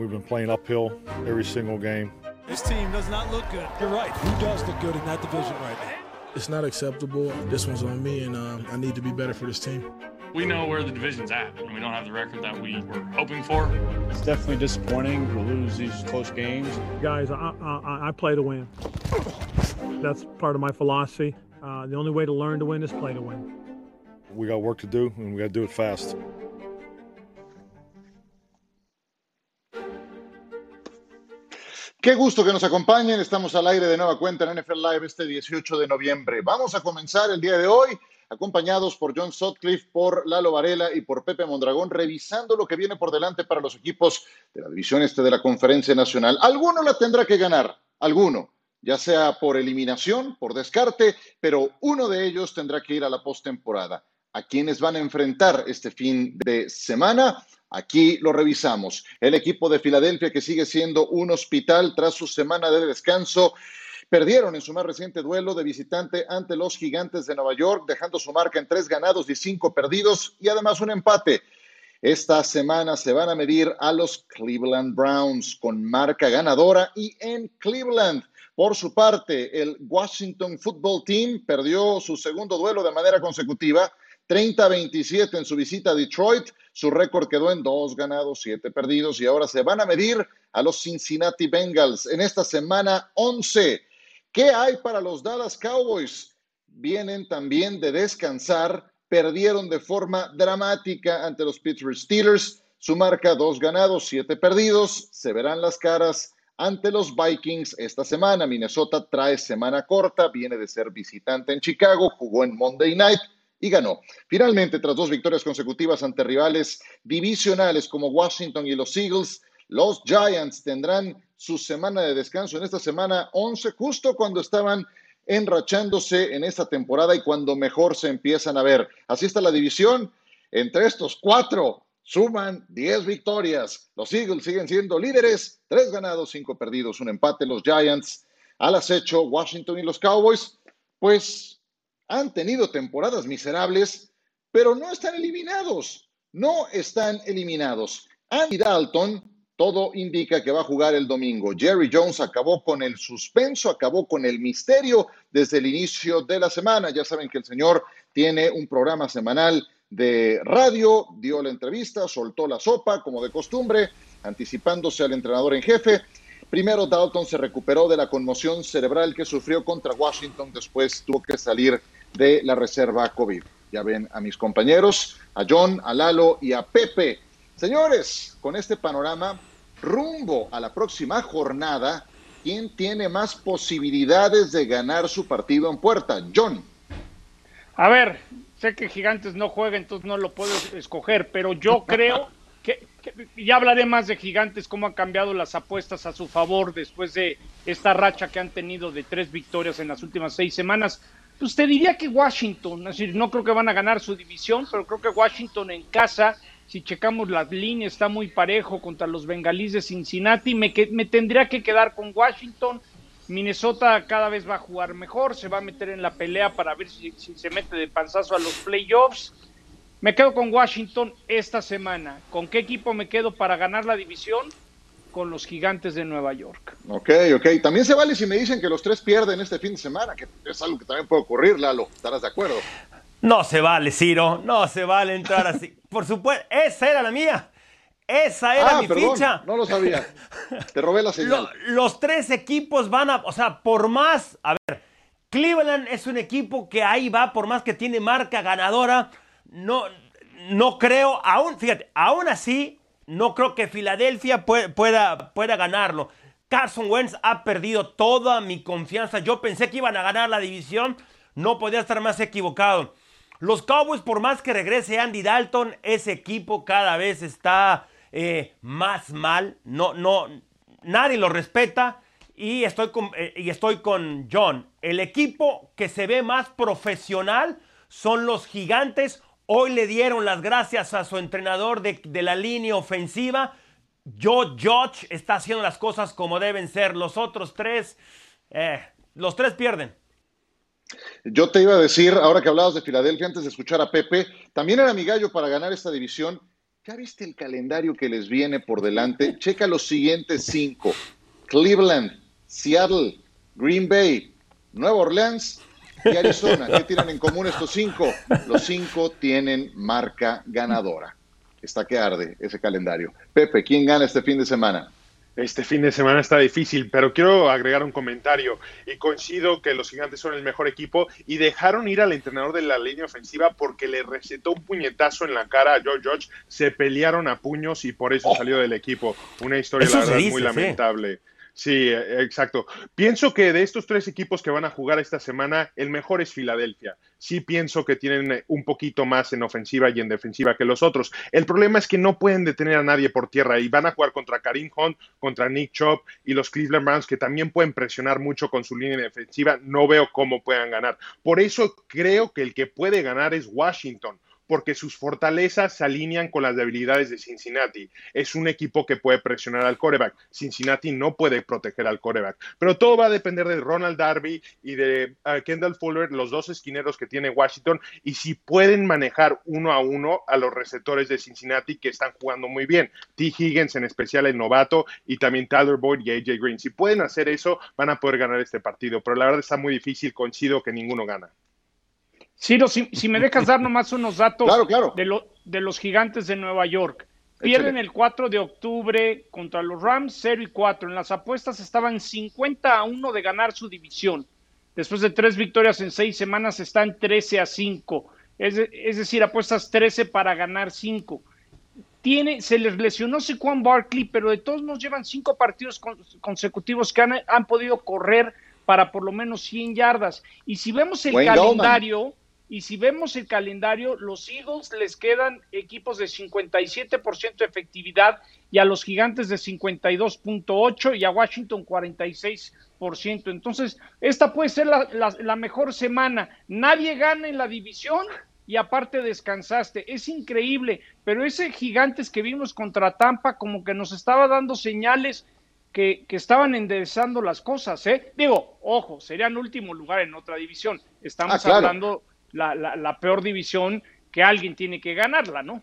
We've been playing uphill every single game. This team does not look good. You're right. Who does look good in that division right now? It's not acceptable. This one's on me, and um, I need to be better for this team. We know where the division's at, and we don't have the record that we were hoping for. It's definitely disappointing to lose these close games. Guys, I, I, I play to win. That's part of my philosophy. Uh, the only way to learn to win is play to win. We got work to do, and we got to do it fast. Qué gusto que nos acompañen. Estamos al aire de nueva cuenta en NFL Live este 18 de noviembre. Vamos a comenzar el día de hoy acompañados por John Sutcliffe, por Lalo Varela y por Pepe Mondragón, revisando lo que viene por delante para los equipos de la división este de la Conferencia Nacional. Alguno la tendrá que ganar, alguno, ya sea por eliminación, por descarte, pero uno de ellos tendrá que ir a la postemporada. ¿A quiénes van a enfrentar este fin de semana? Aquí lo revisamos. El equipo de Filadelfia que sigue siendo un hospital tras su semana de descanso Perdieron en su más reciente duelo de visitante ante los Gigantes de Nueva York, dejando su marca en tres ganados y cinco perdidos y además un empate. Esta semana se van a medir a los Cleveland Browns con marca ganadora y en Cleveland. Por su parte, el Washington Football Team perdió su segundo duelo de manera consecutiva, 30-27 en su visita a Detroit. Su récord quedó en dos ganados, siete perdidos y ahora se van a medir a los Cincinnati Bengals en esta semana 11. ¿Qué hay para los Dallas Cowboys? Vienen también de descansar, perdieron de forma dramática ante los Pittsburgh Steelers. Su marca, dos ganados, siete perdidos. Se verán las caras ante los Vikings esta semana. Minnesota trae semana corta, viene de ser visitante en Chicago, jugó en Monday Night y ganó. Finalmente, tras dos victorias consecutivas ante rivales divisionales como Washington y los Eagles, los Giants tendrán su semana de descanso en esta semana 11, justo cuando estaban enrachándose en esta temporada y cuando mejor se empiezan a ver. Así está la división. Entre estos cuatro suman 10 victorias. Los Eagles siguen siendo líderes, tres ganados, cinco perdidos, un empate. Los Giants al acecho, Washington y los Cowboys, pues han tenido temporadas miserables, pero no están eliminados. No están eliminados. Andy Dalton todo indica que va a jugar el domingo. Jerry Jones acabó con el suspenso, acabó con el misterio desde el inicio de la semana. Ya saben que el señor tiene un programa semanal de radio, dio la entrevista, soltó la sopa, como de costumbre, anticipándose al entrenador en jefe. Primero Dalton se recuperó de la conmoción cerebral que sufrió contra Washington, después tuvo que salir de la reserva COVID. Ya ven a mis compañeros, a John, a Lalo y a Pepe. Señores, con este panorama, rumbo a la próxima jornada, ¿quién tiene más posibilidades de ganar su partido en puerta? John. A ver, sé que Gigantes no juega, entonces no lo puedo escoger, pero yo creo que, ya hablaré más de Gigantes, cómo han cambiado las apuestas a su favor después de esta racha que han tenido de tres victorias en las últimas seis semanas. Usted diría que Washington, es decir, no creo que van a ganar su división, pero creo que Washington en casa si checamos las líneas, está muy parejo contra los bengalíes de Cincinnati. Me, me tendría que quedar con Washington. Minnesota cada vez va a jugar mejor, se va a meter en la pelea para ver si, se mete de panzazo a los playoffs. Me quedo con Washington esta semana. ¿Con qué equipo me quedo para ganar la división? Con los gigantes de Nueva York. Ok, ok. También se vale si me dicen que los tres pierden este fin de semana, que es algo que también puede ocurrir, Lalo. ¿Estarás de acuerdo? No se vale, Ciro. No se vale entrar así. Por supuesto, esa era la mía. Esa era ah, mi perdón, ficha. No lo sabía. Te robé la señal. los tres equipos van a, o sea, por más, a ver, Cleveland es un equipo que ahí va, por más que tiene marca ganadora, no, no creo, aún, fíjate, aún así, no creo que Filadelfia pueda, pueda ganarlo. Carson Wentz ha perdido toda mi confianza. Yo pensé que iban a ganar la división. No podía estar más equivocado. Los Cowboys, por más que regrese Andy Dalton, ese equipo cada vez está eh, más mal. No, no, nadie lo respeta. Y estoy, con, eh, y estoy con John. El equipo que se ve más profesional son los gigantes. Hoy le dieron las gracias a su entrenador de, la línea ofensiva. Joe Judge está haciendo las cosas como deben ser. Los otros tres, eh, los tres pierden. Yo te iba a decir, ahora que hablabas de Filadelfia, antes de escuchar a Pepe, también era mi gallo para ganar esta división. ¿Ya viste el calendario que les viene por delante? Checa los siguientes cinco. Cleveland, Seattle, Green Bay, Nueva Orleans y Arizona. ¿Qué tienen en común estos cinco? Los cinco tienen marca ganadora. Está que arde ese calendario. Pepe, ¿quién gana este fin de semana? Este fin de semana está difícil, pero quiero agregar un comentario y coincido que los gigantes son el mejor equipo y dejaron ir al entrenador de la línea ofensiva porque le recetó un puñetazo en la cara a George George, se pelearon a puños y por eso salió del equipo. Una historia, la verdad, dice, muy lamentable. Sí, eh, exacto. Pienso que de estos tres equipos que van a jugar esta semana, el mejor es Filadelfia. Sí pienso que tienen eh, un poquito más en ofensiva y en defensiva que los otros. El problema es que no pueden detener a nadie por tierra y van a jugar contra Karim Hunt, contra Nick Chubb y los Cleveland Browns que también pueden presionar mucho con su línea defensiva. No veo cómo puedan ganar. Por eso creo que el que puede ganar es Washington porque sus fortalezas se alinean con las debilidades de Cincinnati. Es un equipo que puede presionar al coreback. Cincinnati no puede proteger al coreback. Pero todo va a depender de Ronald Darby y de uh, Kendall Fuller, los dos esquineros que tiene Washington, y si pueden manejar uno a uno a los receptores de Cincinnati que están jugando muy bien. T. Higgins en especial el novato y también Tyler Boyd y AJ Green. Si pueden hacer eso, van a poder ganar este partido. Pero la verdad está muy difícil. Coincido que ninguno gana. Ciro, si, si me dejas dar nomás unos datos Claro, claro. De, lo- de los gigantes de Nueva York. Pierden Échale. el 4 de octubre contra los Rams, 0 y 4. En las apuestas estaban 50 a 1 de ganar su división. Después de tres victorias en seis semanas están 13 a 5. Es, de- es decir, apuestas 13 para ganar 5. Tiene, se les lesionó Saquon Barkley, pero de todos nos llevan cinco partidos con- consecutivos que han, han podido correr para por lo menos 100 yardas. Y si vemos el Wayne calendario, y si vemos el calendario, los Eagles les quedan equipos de 57% de efectividad y a los gigantes de 52.8 y a Washington 46%. Entonces, esta puede ser la, la- la mejor semana. Nadie gana en la división y aparte descansaste. Es increíble, pero ese gigantes que vimos contra Tampa como que nos estaba dando señales que, que estaban enderezando las cosas, ¿eh? Digo, ojo, serían último lugar en otra división. Estamos Ah, claro. hablando la, la, la peor división que alguien tiene que ganarla, ¿no?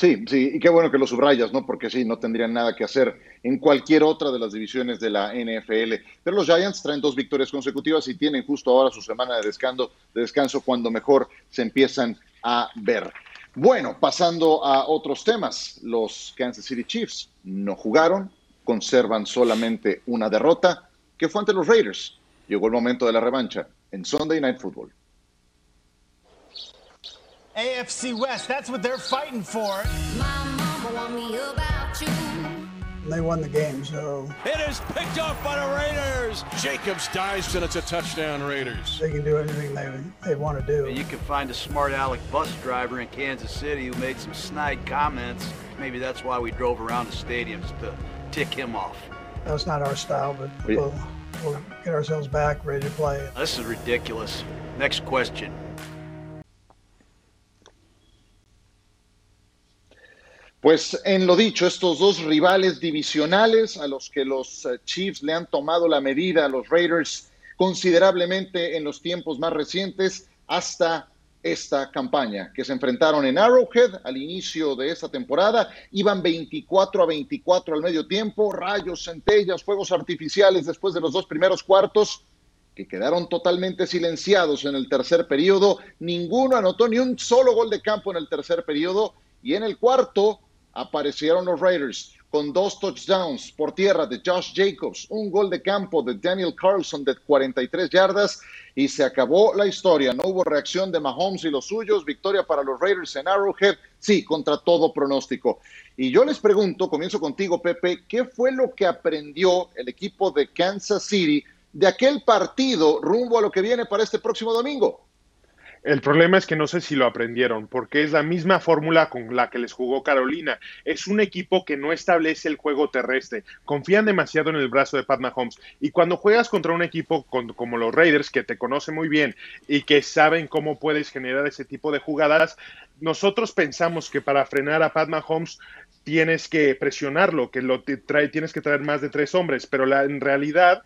Sí, sí, y qué bueno que lo subrayas, ¿no? Porque sí, no tendrían nada que hacer en cualquier otra de las divisiones de la NFL. Pero los Giants traen dos victorias consecutivas y tienen justo ahora su semana de descanso, de descanso cuando mejor se empiezan a ver. Bueno, pasando a otros temas, los Kansas City Chiefs no jugaron, conservan solamente una derrota, que fue ante los Raiders. Llegó el momento de la revancha en Sunday Night Football. AFC West, that's what they're fighting for. They won the game, so It is picked off by the Raiders. Jacobs dives and it's a touchdown Raiders. they can do anything they, they want to do. You can find a smart aleck bus driver in Kansas City who made some snide comments. Maybe that's why we drove around the stadiums to tick him off. That's not our style, but we'll, we'll get ourselves back, ready to play. This is ridiculous. Next question. Pues en lo dicho, estos dos rivales divisionales a los que los eh, Chiefs le han tomado la medida a los Raiders considerablemente en los tiempos más recientes hasta esta campaña, que se enfrentaron en Arrowhead al inicio de esta temporada, iban 24 a 24 al medio tiempo, rayos, centellas, fuegos artificiales después de los dos primeros cuartos, que quedaron totalmente silenciados en el tercer periodo, ninguno anotó ni un solo gol de campo en el tercer periodo, y en el cuarto aparecieron los Raiders con dos touchdowns por tierra de Josh Jacobs, un gol de campo de Daniel Carlson de 43 yardas y se acabó la historia. No hubo reacción de Mahomes y los suyos, victoria para los Raiders en Arrowhead, sí, contra todo pronóstico. Y yo les pregunto, comienzo contigo Pepe, ¿qué fue lo que aprendió el equipo de Kansas City de aquel partido rumbo a lo que viene para este próximo domingo? El problema es que no sé si lo aprendieron, porque es la misma fórmula con la que les jugó Carolina. Es un equipo que no establece el juego terrestre. Confían demasiado en el brazo de Pat Mahomes. Y cuando juegas contra un equipo como los Raiders, que te conoce muy bien y que saben cómo puedes generar ese tipo de jugadas, nosotros pensamos que para frenar a Pat Mahomes tienes que presionarlo, que lo trae, tienes que traer más de tres hombres, pero la, en realidad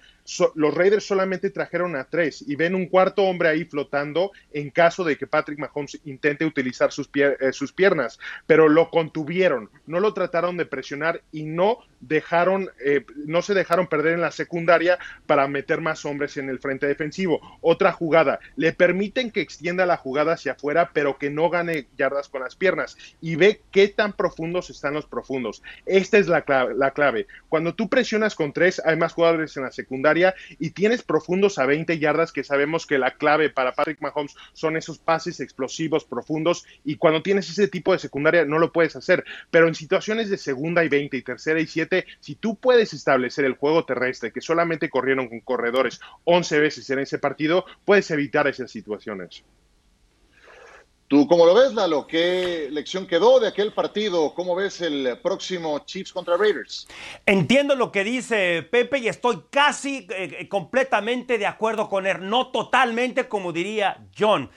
los Raiders solamente trajeron a tres y ven un cuarto hombre ahí flotando en caso de que Patrick Mahomes intente utilizar sus, eh, piernas, pero lo contuvieron, no lo trataron de presionar y no dejaron, eh, no se dejaron perder en la secundaria para meter más hombres en el frente defensivo. Otra jugada, le permiten que extienda la jugada hacia afuera, pero que no gane yardas con las piernas y ve qué tan profundos están los profundos. Esta es la clave, la clave. Cuando tú presionas con tres, hay más jugadores en la secundaria y tienes profundos a 20 yardas que sabemos que la clave para Patrick Mahomes son esos pases explosivos profundos y cuando tienes ese tipo de secundaria no lo puedes hacer, pero en situaciones de segunda y 20 y tercera y 7, si tú puedes establecer el juego terrestre, que solamente corrieron con corredores 11 veces en ese partido, puedes evitar esas situaciones. ¿Tú cómo lo ves, Lalo? ¿Qué lección quedó de aquel partido? ¿Cómo ves el próximo Chiefs contra Raiders? Entiendo lo que dice Pepe y estoy casi eh, eh, completamente de acuerdo con él, no totalmente como diría John.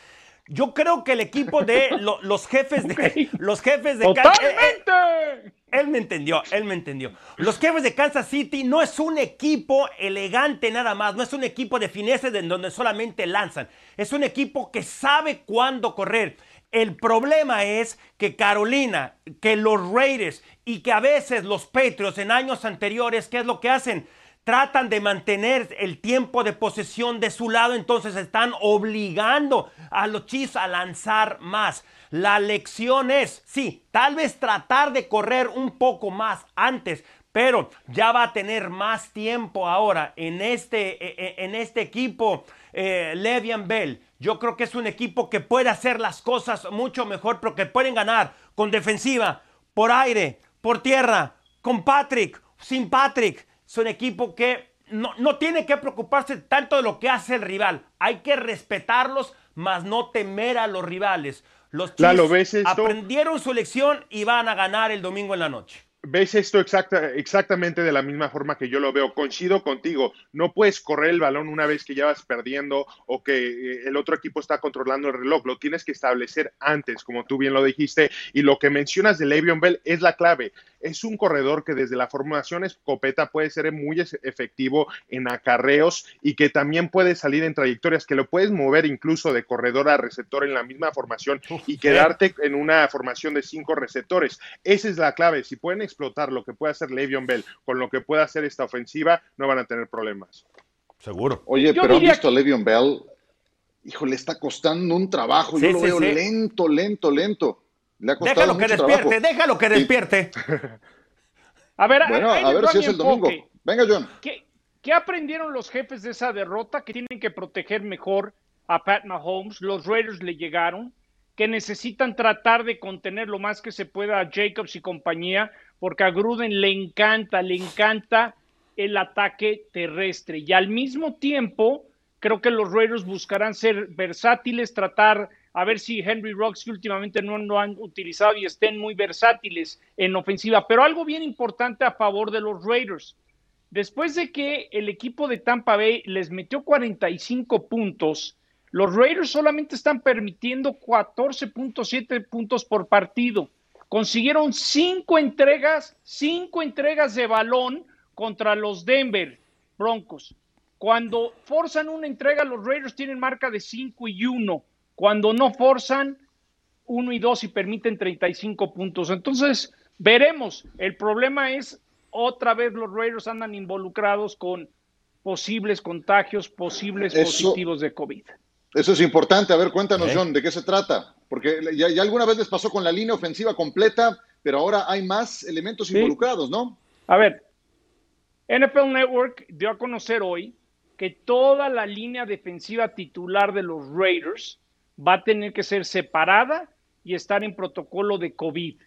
Yo creo que el equipo de lo- los jefes de los jefes de Can- eh, eh, ¡Totalmente! él me entendió, él me entendió. Los jefes de Kansas City no es un equipo elegante nada más, no es un equipo de finesse de donde solamente lanzan. Es un equipo que sabe cuándo correr. El problema es que Carolina, que los Raiders y que a veces los Patriots en años anteriores, ¿qué es lo que hacen? Tratan de mantener el tiempo de posesión de su lado, entonces están obligando a los Chiefs a lanzar más. La lección es, sí, tal vez tratar de correr un poco más antes, pero ya va a tener más tiempo ahora en este, eh, eh, en este equipo eh, Le'Veon Bell. Yo creo que es un equipo que puede hacer las cosas mucho mejor, pero que pueden ganar con defensiva, por aire, por tierra, con Patrick, sin Patrick. Es un equipo que no, no tiene que preocuparse tanto de lo que hace el rival. Hay que respetarlos, mas no temer a los rivales. Los Chiefs aprendieron su lección y van a ganar el domingo en la noche. Ves esto exacta, exactamente de la misma forma que yo lo veo. Coincido contigo, no puedes correr el balón una vez que ya vas perdiendo o que eh, el otro equipo está controlando el reloj. Lo tienes que establecer antes, como tú bien lo dijiste. Y lo que mencionas de Le'Veon Bell es la clave. Es un corredor que desde la formación escopeta puede ser muy efectivo en acarreos y que también puede salir en trayectorias que lo puedes mover incluso de corredor a receptor en la misma formación y quedarte en una formación de cinco receptores. Esa es la clave. Si pueden explotar lo que puede hacer Le'Veon Bell con lo que puede hacer esta ofensiva, no van a tener problemas. Seguro. Oye, Yo pero han diría visto a Le'Veon Bell. Híjole, está costando un trabajo. Sí, Yo lo sí, veo sí. lento, lento, lento. Le ha costado Déjalo que mucho despierte, trabajo. déjalo que despierte. A ver, Bueno, a les ver si es el enfoque. domingo. Venga, John. ¿Qué, qué aprendieron los jefes de esa derrota? Que tienen que proteger mejor a Pat Mahomes. Los Raiders le llegaron. Que necesitan tratar de contener lo más que se pueda a Jacobs y compañía, porque a Gruden le encanta, le encanta el ataque terrestre. Y al mismo tiempo, creo que los Raiders buscarán ser versátiles, tratar a ver si Henry Rocks, que últimamente no lo han utilizado y estén muy versátiles en ofensiva. Pero algo bien importante a favor de los Raiders. Después de que el equipo de Tampa Bay les metió 45 puntos, los Raiders solamente están permitiendo 14.7 puntos por partido. Consiguieron cinco entregas, cinco entregas de balón contra los Denver Broncos. Cuando forzan una entrega, los Raiders tienen marca de 5 y 1. Cuando no forzan, 1 y 2 y permiten 35 puntos. Entonces, veremos. El problema es, otra vez los Raiders andan involucrados con posibles contagios, posibles Eso- positivos de COVID. Eso es importante. A ver, cuéntanos. John, ¿de qué se trata? Porque ya, ya alguna vez les pasó con la línea ofensiva completa, pero ahora hay más elementos Sí. involucrados, ¿no? A ver, NFL Network dio a conocer hoy que toda la línea defensiva titular de los Raiders va a tener que ser separada y estar en protocolo de COVID.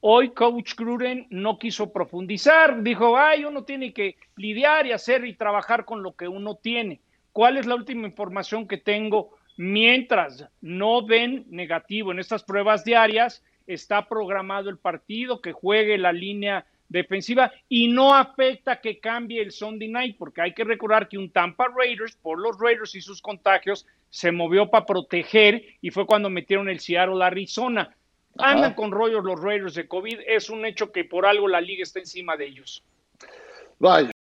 Hoy Coach Gruden no quiso profundizar, dijo, ay, uno tiene que lidiar y hacer y trabajar con lo que uno tiene. ¿Cuál es la última información que tengo? Mientras no ven negativo en estas pruebas diarias, está programado el partido, que juegue la línea defensiva y no afecta que cambie el Sunday night, porque hay que recordar que un Tampa Raiders, por los Raiders y sus contagios, se movió para proteger y fue cuando metieron el Seattle Arizona. Ajá. Andan con rollos los Raiders de COVID, es un hecho que por algo la liga está encima de ellos. Vaya.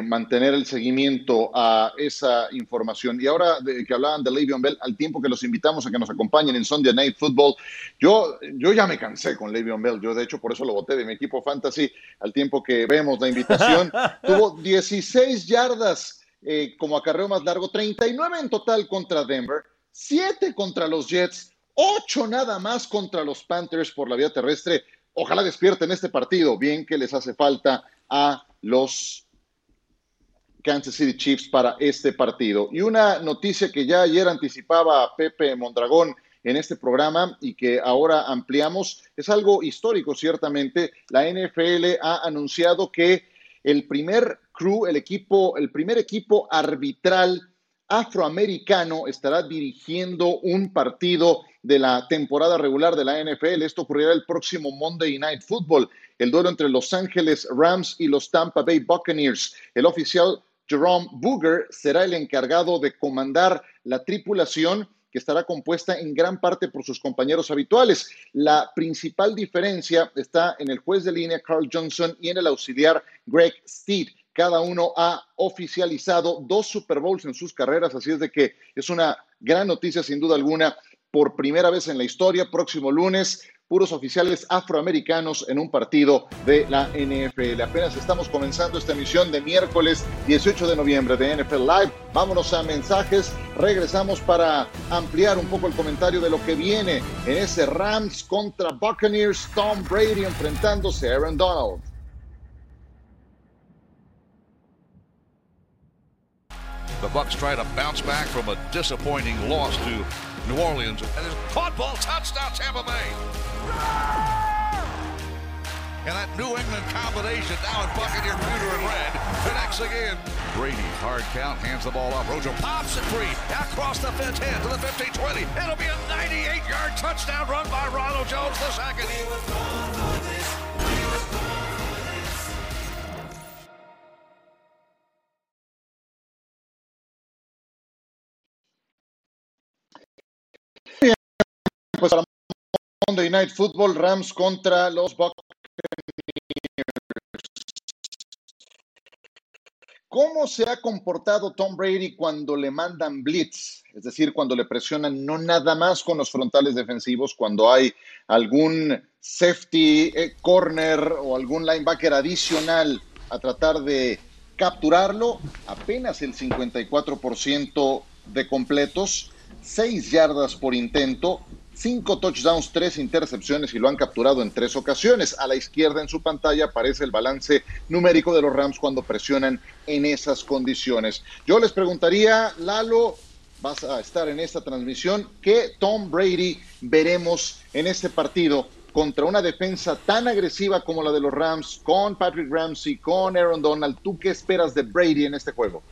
Mantener el seguimiento a esa información. Y ahora de, que hablaban de Le'Veon Bell, al tiempo que los invitamos a que nos acompañen en Sunday Night Football, yo, yo ya me cansé con Le'Veon Bell. Yo, de hecho, por eso lo voté de mi equipo fantasy. Al tiempo que vemos la invitación, tuvo 16 yardas eh, como acarreo más largo, 39 en total contra Denver, 7 contra los Jets, 8 nada más contra los Panthers por la vía terrestre. Ojalá despierten este partido. Bien que les hace falta a los Kansas City Chiefs para este partido. Y una noticia que ya ayer anticipaba Pepe Mondragón en este programa y que ahora ampliamos es algo histórico, ciertamente. La NFL ha anunciado que el primer crew, el equipo, el primer equipo arbitral afroamericano estará dirigiendo un partido de la temporada regular de la NFL. Esto ocurrirá el próximo Monday Night Football, el duelo entre Los Ángeles Rams y los Tampa Bay Buccaneers. El oficial Jerome Booger será el encargado de comandar la tripulación que estará compuesta en gran parte por sus compañeros habituales. La principal diferencia está en el juez de línea Carl Johnson y en el auxiliar Greg Steed. Cada uno ha oficializado dos Super Bowls en sus carreras, así es de que es una gran noticia sin duda alguna. Por primera vez en la historia, próximo lunes, puros oficiales afroamericanos en un partido de la NFL. Apenas estamos comenzando esta emisión de miércoles 18 de noviembre de NFL Live. Vámonos a mensajes. Regresamos para ampliar un poco el comentario de lo que viene en ese Rams contra Buccaneers. Tom Brady enfrentándose a Aaron Donald. The Bucks try to bounce back from a disappointing loss to New Orleans. And it's caught ball touchdown Tampa Bay. And that New England combination now in Buccaneer pewter and red connects again. Brady, hard count, hands the ball off. Rojo pops it free. Across the fence, head to the 15-20. It'll be a 98-yard touchdown run by Ronald Jones the second. Pues para Monday Night Football, Rams contra los Buccaneers. ¿Cómo se ha comportado Tom Brady cuando le mandan blitz? Es decir, cuando le presionan no nada más con los frontales defensivos, cuando hay algún safety eh, corner o algún linebacker adicional a tratar de capturarlo, apenas el 54% de completos, 6 yardas por intento, cinco touchdowns, tres intercepciones y lo han capturado en tres ocasiones. A la izquierda en su pantalla aparece el balance numérico de los Rams cuando presionan en esas condiciones. Yo les preguntaría, Lalo, vas a estar en esta transmisión, ¿qué Tom Brady veremos en este partido contra una defensa tan agresiva como la de los Rams, con Patrick Ramsey, con Aaron Donald? ¿Tú qué esperas de Brady en este juego?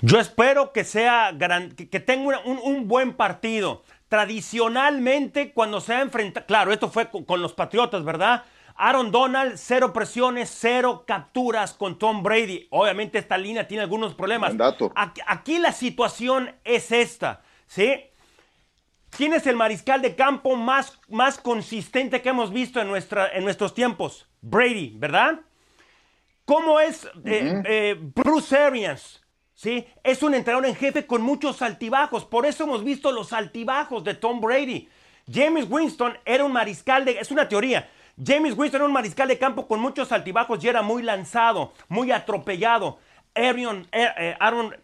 Yo espero que sea tenga un buen partido tradicionalmente cuando se ha enfrentado, claro, esto fue con, con, los Patriotas, ¿verdad? Aaron Donald, cero presiones, cero capturas con Tom Brady. Obviamente esta línea tiene algunos problemas. Aquí, aquí, la situación es esta, ¿sí? ¿Quién es el mariscal de campo más, más consistente que hemos visto en, nuestra, en nuestros tiempos? Brady, ¿verdad? ¿Cómo es eh, uh -huh. eh, Bruce Arians? Es un entrenador en jefe con muchos altibajos. Por eso hemos visto los altibajos de Tom Brady. James Winston era un mariscal de... Es una teoría. James Winston era un mariscal de campo con muchos altibajos y era muy lanzado, muy atropellado. Aaron, eh, Aaron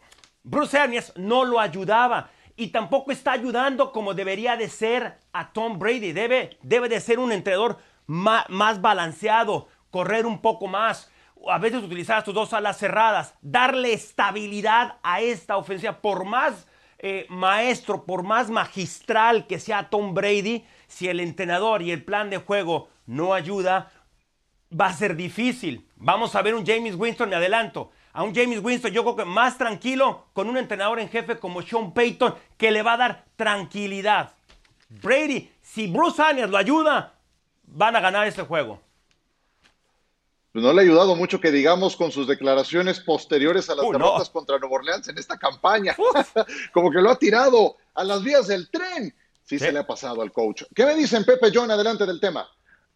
Bruce Arians no lo ayudaba y tampoco está ayudando como debería de ser a Tom Brady. Debe, debe de ser un entrenador más balanceado, correr un poco más a veces utilizar tus dos alas cerradas, darle estabilidad a esta ofensiva, por más eh, maestro, por más magistral que sea Tom Brady, si el entrenador y el plan de juego no ayuda, va a ser difícil. Vamos a ver un James Winston, me adelanto, a un James Winston yo creo que más tranquilo con un entrenador en jefe como Sean Payton que le va a dar tranquilidad. Brady, si Bruce Arians lo ayuda, van a ganar este juego no le ha ayudado mucho que digamos con sus declaraciones posteriores a las uh, derrotas no. contra Nueva Orleans en esta campaña. Como que lo ha tirado a las vías del tren. Sí, sí, se le ha pasado al coach. ¿Qué me dicen, Pepe John, adelante del tema?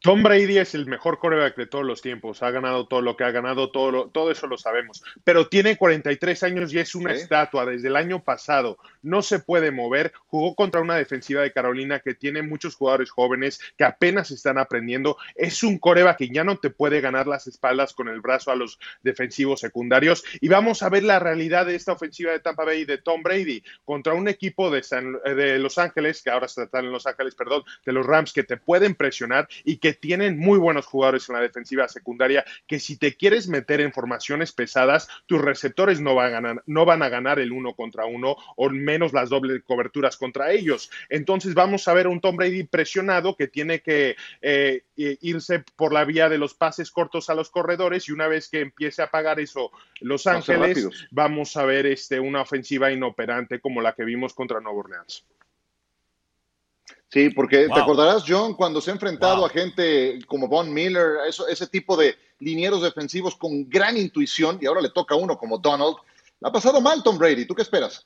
Tom Brady es el mejor coreback de todos los tiempos. Ha ganado todo lo que ha ganado, todo, lo, todo eso lo sabemos. Pero tiene 43 años y es una Sí. estatua desde el año pasado. No se puede mover. Jugó contra una defensiva de Carolina que tiene muchos jugadores jóvenes que apenas están aprendiendo. Es un coreback que ya no te puede ganar las espaldas con el brazo a los defensivos secundarios. Y vamos a ver la realidad de esta ofensiva de Tampa Bay y de Tom Brady contra un equipo de, San- de Los Ángeles, que ahora están en Los Ángeles, perdón, de los Rams, que te pueden presionar y que tienen muy buenos jugadores en la defensiva secundaria, que si te quieres meter en formaciones pesadas, tus receptores no van a ganar, no van a ganar el uno contra uno o menos las dobles coberturas contra ellos. Entonces vamos a ver un Tom Brady presionado que tiene que eh, irse por la vía de los pases cortos a los corredores y una vez que empiece a pagar eso Los Ángeles, vamos a ver este, una ofensiva inoperante como la que vimos contra Nueva Orleans. Sí, porque Wow. te acordarás, John, cuando se ha enfrentado Wow. a gente como Von Miller, eso, ese tipo de linieros defensivos con gran intuición, y ahora le toca a uno como Donald. La ha pasado mal Tom Brady. ¿Tú qué esperas?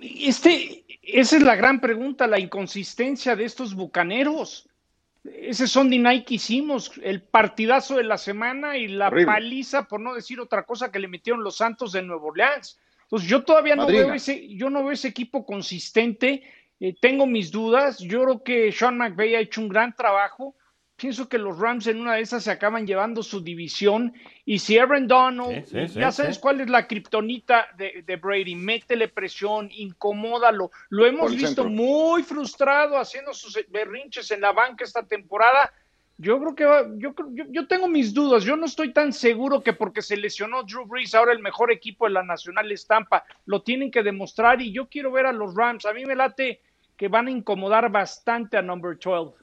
Este, esa es la gran pregunta, la inconsistencia de estos bucaneros. Ese Sunday night que hicimos, el partidazo de la semana y la Horrible. paliza, por no decir otra cosa, que le metieron los Santos de Nueva Orleans. Entonces, yo todavía no Madrina. veo ese, yo no veo ese equipo consistente. Eh, tengo mis dudas. Yo creo que Sean McVay ha hecho un gran trabajo. Pienso que los Rams en una de esas se acaban llevando su división. Y si Aaron Donald, Sí, sí, ya sí, sabes sí. cuál es la kriptonita de, de Brady, métele presión, incomódalo. Lo hemos visto centro. muy frustrado haciendo sus berrinches en la banca esta temporada. Yo creo que va- yo, creo- yo, yo tengo mis dudas. Yo no estoy tan seguro que porque se lesionó Drew Brees, ahora el mejor equipo de la Nacional Estampa. Lo tienen que demostrar y yo quiero ver a los Rams. A mí me late que van a incomodar bastante a Number 12.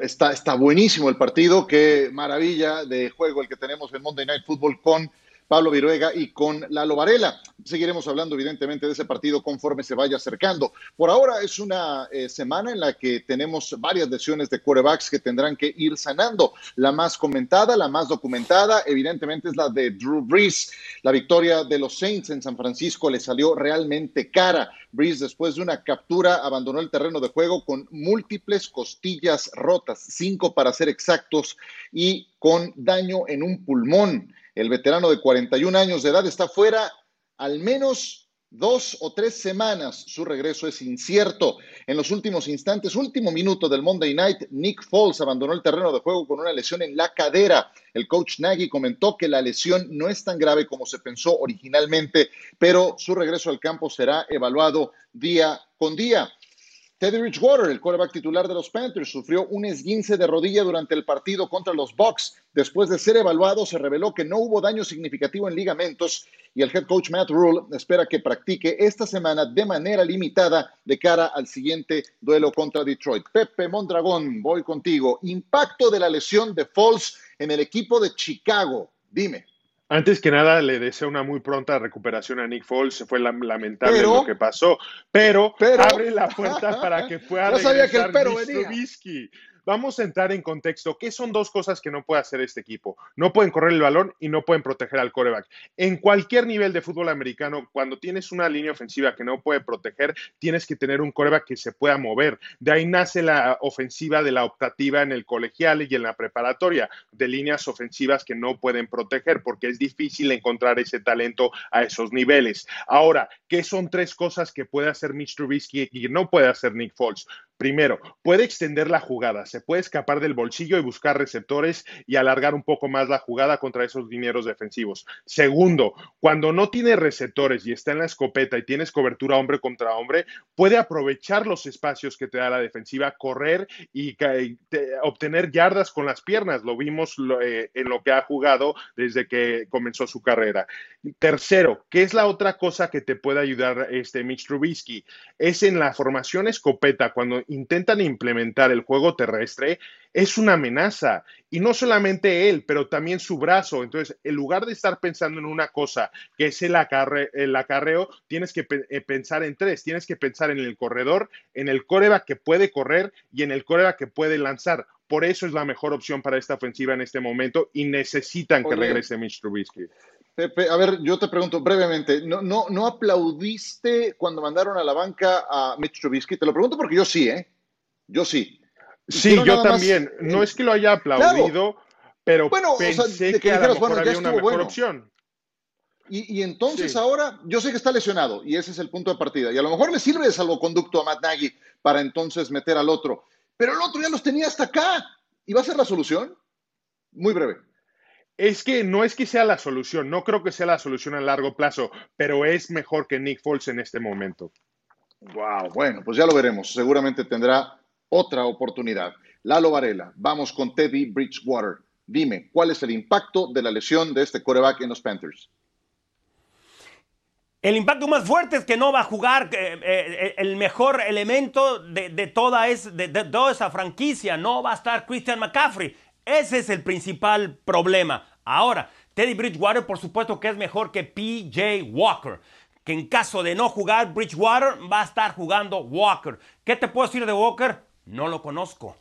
Está, está buenísimo el partido. Qué maravilla de juego el que tenemos en Monday Night Football con Pablo Viruega y con Lalo Varela. Seguiremos hablando, evidentemente, de ese partido conforme se vaya acercando. Por ahora es una eh, semana en la que tenemos varias lesiones de quarterbacks que tendrán que ir sanando. La más comentada, la más documentada, evidentemente, es la de Drew Brees. La victoria de los Saints en San Francisco le salió realmente cara. Brees, después de una captura, abandonó el terreno de juego con múltiples costillas rotas, cinco para ser exactos, y con daño en un pulmón. El veterano de 41 años de edad está fuera al menos dos o tres semanas. Su regreso es incierto. En los últimos instantes, último minuto del Monday Night, Nick Foles abandonó el terreno de juego con una lesión en la cadera. El coach Nagy comentó que la lesión no es tan grave como se pensó originalmente, pero su regreso al campo será evaluado día con día. Teddy Bridgewater, el quarterback titular de los Panthers, sufrió un esguince de rodilla durante el partido contra los Bucks. Después de ser evaluado, se reveló que no hubo daño significativo en ligamentos y el head coach Matt Rule espera que practique esta semana de manera limitada de cara al siguiente duelo contra Detroit. Pepe Mondragón, voy contigo. Impacto de la lesión de Foles en el equipo de Chicago. Dime. Antes que nada, le deseo una muy pronta recuperación a Nick Foles. Fue la- lamentable Pero- lo que pasó, pero, pero- abre la puerta para que pueda sabía que el regresar pero venía. Vamos a entrar en contexto. ¿Qué son dos cosas que no puede hacer este equipo? No pueden correr el balón y no pueden proteger al coreback. En cualquier nivel de fútbol americano, cuando tienes una línea ofensiva que no puede proteger, tienes que tener un coreback que se pueda mover. De ahí nace la ofensiva de la optativa en el colegial y en la preparatoria, de líneas ofensivas que no pueden proteger, porque es difícil encontrar ese talento a esos niveles. Ahora, ¿qué son tres cosas que puede hacer Mitch Trubisky y no puede hacer Nick Foles? Primero, puede extender la jugada, se puede escapar del bolsillo y buscar receptores y alargar un poco más la jugada contra esos dineros defensivos. Segundo, cuando no tiene receptores y está en la escopeta y tienes cobertura hombre contra hombre, puede aprovechar los espacios que te da la defensiva, correr y obtener yardas con las piernas. Lo vimos eh, en lo que ha jugado desde que comenzó su carrera. Tercero, ¿qué es la otra cosa que te puede ayudar este Mitch Trubisky? Es en la formación escopeta, cuando intentan implementar el juego terrestre, es una amenaza. Y no solamente él, pero también su brazo. Entonces, en lugar de estar pensando en una cosa, que es el, acarre- el acarreo, tienes que pe- eh, pensar en tres. Tienes que pensar en el corredor, en el coreback que puede correr y en el coreback que puede lanzar. Por eso es la mejor opción para esta ofensiva en este momento y necesitan que regrese Mitch Trubisky. Pepe, a ver, yo te pregunto brevemente, ¿no, no, ¿no aplaudiste cuando mandaron a la banca a Mitch Trubisky? Te lo pregunto porque yo sí, ¿eh? Yo sí. Sí, yo más- también. No es que lo haya aplaudido, pero Bueno, o sea, pensé de que que, a lo bueno, mejor había una mejor bueno. opción. Y, y entonces Sí. ahora, yo sé que está lesionado y ese es el punto de partida. Y a lo mejor le sirve de salvoconducto a Matt Nagy para entonces meter al otro. Pero el otro ya los tenía hasta acá. ¿Y va a ser la solución? Muy breve. Es que no es que sea la solución, no creo que sea la solución a largo plazo, pero es mejor que Nick Foles en este momento. Wow, bueno, pues ya lo veremos. Seguramente tendrá otra oportunidad. Lalo Varela, vamos con Teddy Bridgewater. Dime, ¿cuál es el impacto de la lesión de este coreback en los Panthers? El impacto más fuerte es que no va a jugar eh, eh, el mejor elemento de, de toda es- de- de toda esa franquicia. No va a estar Christian McCaffrey. Ese es el principal problema. Ahora, Teddy Bridgewater, por supuesto que es mejor que PJ Walker. Que en caso de no jugar Bridgewater, va a estar jugando Walker. ¿Qué te puedo decir de Walker? No lo conozco.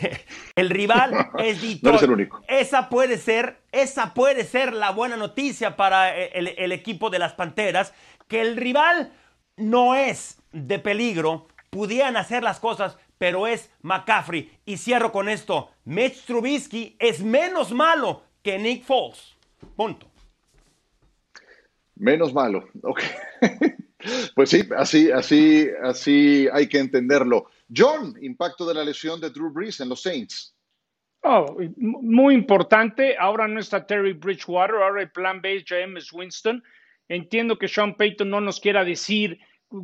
el rival es Detroit. No eres el único. Esa puede ser, esa puede ser la buena noticia para el, el equipo de las Panteras, que el rival no es de peligro, pudieran hacer las cosas, pero es McCaffrey. Y cierro con esto, Mitch Trubisky es menos malo que Nick Foles. Punto. Menos malo. Ok. Pues sí, así, así, así hay que entenderlo. John, impacto de la lesión de Drew Brees en los Saints. Oh, muy importante. Ahora no está Terry Bridgewater, ahora el plan B es James Winston. Entiendo que Sean Payton no nos quiera decir,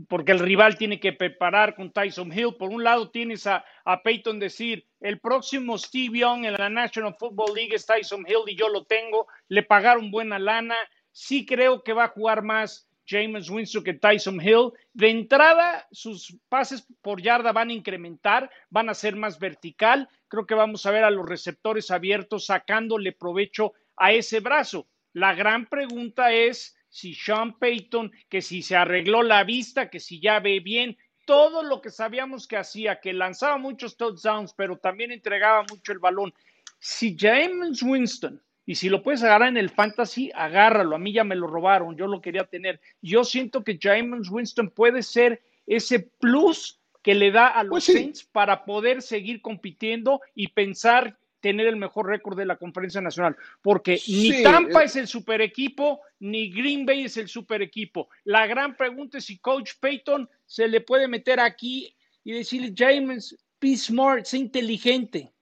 porque el rival tiene que preparar con Tyson Hill. Por un lado tienes a, Payton decir, el próximo Steve Young en la National Football League es Tyson Hill y yo lo tengo. Le pagaron buena lana. Sí creo que va a jugar más James Winston que Tyson Hill. De entrada, sus pases por yarda van a incrementar, van a ser más vertical. Creo que vamos a ver a los receptores abiertos sacándole provecho a ese brazo. La gran pregunta es si Sean Payton, que si se arregló la vista, que si ya ve bien, todo lo que sabíamos que hacía, que lanzaba muchos touchdowns, pero también entregaba mucho el balón. Si James Winston y si lo puedes agarrar en el fantasy, agárralo. A mí ya me lo robaron, yo lo quería tener. Yo siento que James Winston puede ser ese plus que le da a los Pues sí. Saints para poder seguir compitiendo y pensar tener el mejor récord de la conferencia nacional. Porque ni Tampa eh. es el super equipo, ni Green Bay es el super equipo. La gran pregunta es si Coach Payton se le puede meter aquí y decirle, James, be smart, sé inteligente.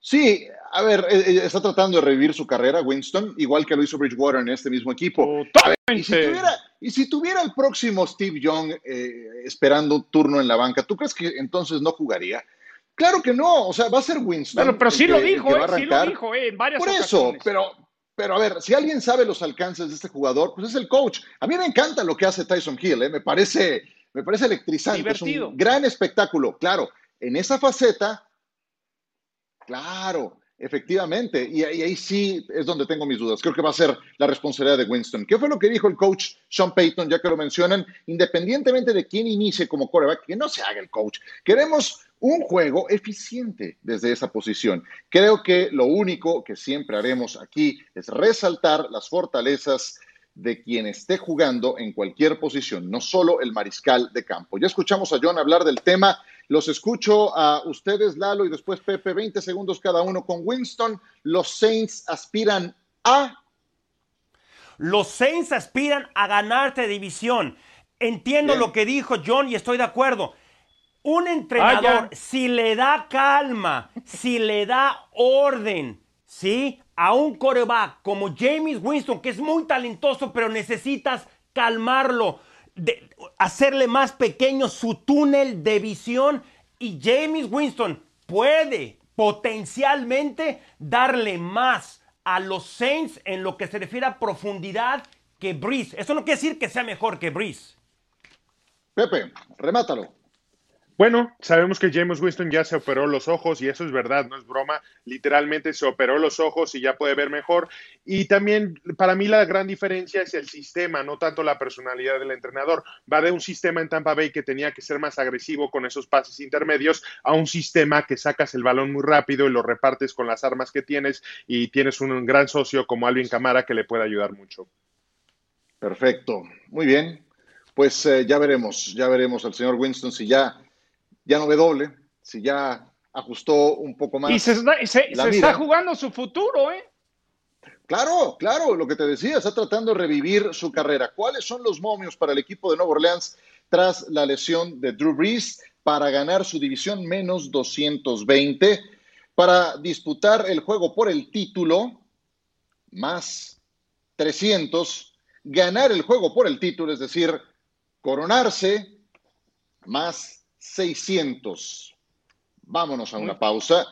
Sí, a ver, eh, eh, está tratando de revivir su carrera, Winston, igual que lo hizo Bridgewater en este mismo equipo. Ver, y, si tuviera, y si tuviera el próximo Steve Young eh, esperando un turno en la banca, ¿tú crees que entonces no jugaría? Claro que no, o sea, va a ser Winston. Pero, pero sí que- lo dijo, eh, sí lo dijo eh, en varias Por eso, ocasiones. pero, pero a ver, si alguien sabe los alcances de este jugador, pues es el coach. A mí me encanta lo que hace Tyson Hill, ¿eh? me, parece, me parece electrizante. Es Divertido. un gran espectáculo, claro. En esa faceta, claro, efectivamente. Y, ahí- ahí sí es donde tengo mis dudas. Creo que va a ser la responsabilidad de Winston. ¿Qué fue lo que dijo el coach Sean Payton, ya que lo mencionan? Independientemente de quién inicie como quarterback, que no se haga el coach. Queremos un juego eficiente desde esa posición. Creo que lo único que siempre haremos aquí es resaltar las fortalezas de quien esté jugando en cualquier posición, no solo el mariscal de campo. Ya escuchamos a John hablar del tema, los escucho a ustedes, Lalo, y después Pepe, 20 segundos cada uno con Winston. Los Saints aspiran a... Los Saints aspiran a ganarte división. Entiendo Bien. lo que dijo John y estoy de acuerdo. Un entrenador, si le da calma, si le da orden, ¿sí? A un coreback como James Winston, que es muy talentoso, pero necesitas calmarlo, de- hacerle más pequeño su túnel de visión. Y James Winston puede potencialmente darle más a los Saints en lo que se refiere a profundidad que Breeze. Eso no quiere decir que sea mejor que Breeze. Pepe, remátalo. Bueno, sabemos que James Winston ya se operó los ojos y eso es verdad, no es broma. Literalmente se operó los ojos y ya puede ver mejor. Y también para mí la gran diferencia es el sistema, no tanto la personalidad del entrenador. Va de un sistema en Tampa Bay que tenía que ser más agresivo con esos pases intermedios a un sistema que sacas el balón muy rápido y lo repartes con las armas que tienes y tienes un gran socio como Alvin Camara que le puede ayudar mucho. Perfecto, muy bien. Pues eh, ya veremos, ya veremos al señor Winston si ya, ya no ve doble, si ya ajustó un poco más. Y se, está, se, la se mira. está jugando su futuro, ¿eh? Claro, claro, lo que te decía, está tratando de revivir su carrera. ¿Cuáles son los momios para el equipo de Nueva Orleans tras la lesión de Drew Brees para ganar su división menos 220? Para disputar el juego por el título, más 300. Ganar el juego por el título, es decir, coronarse, más 600. Vámonos a una pausa.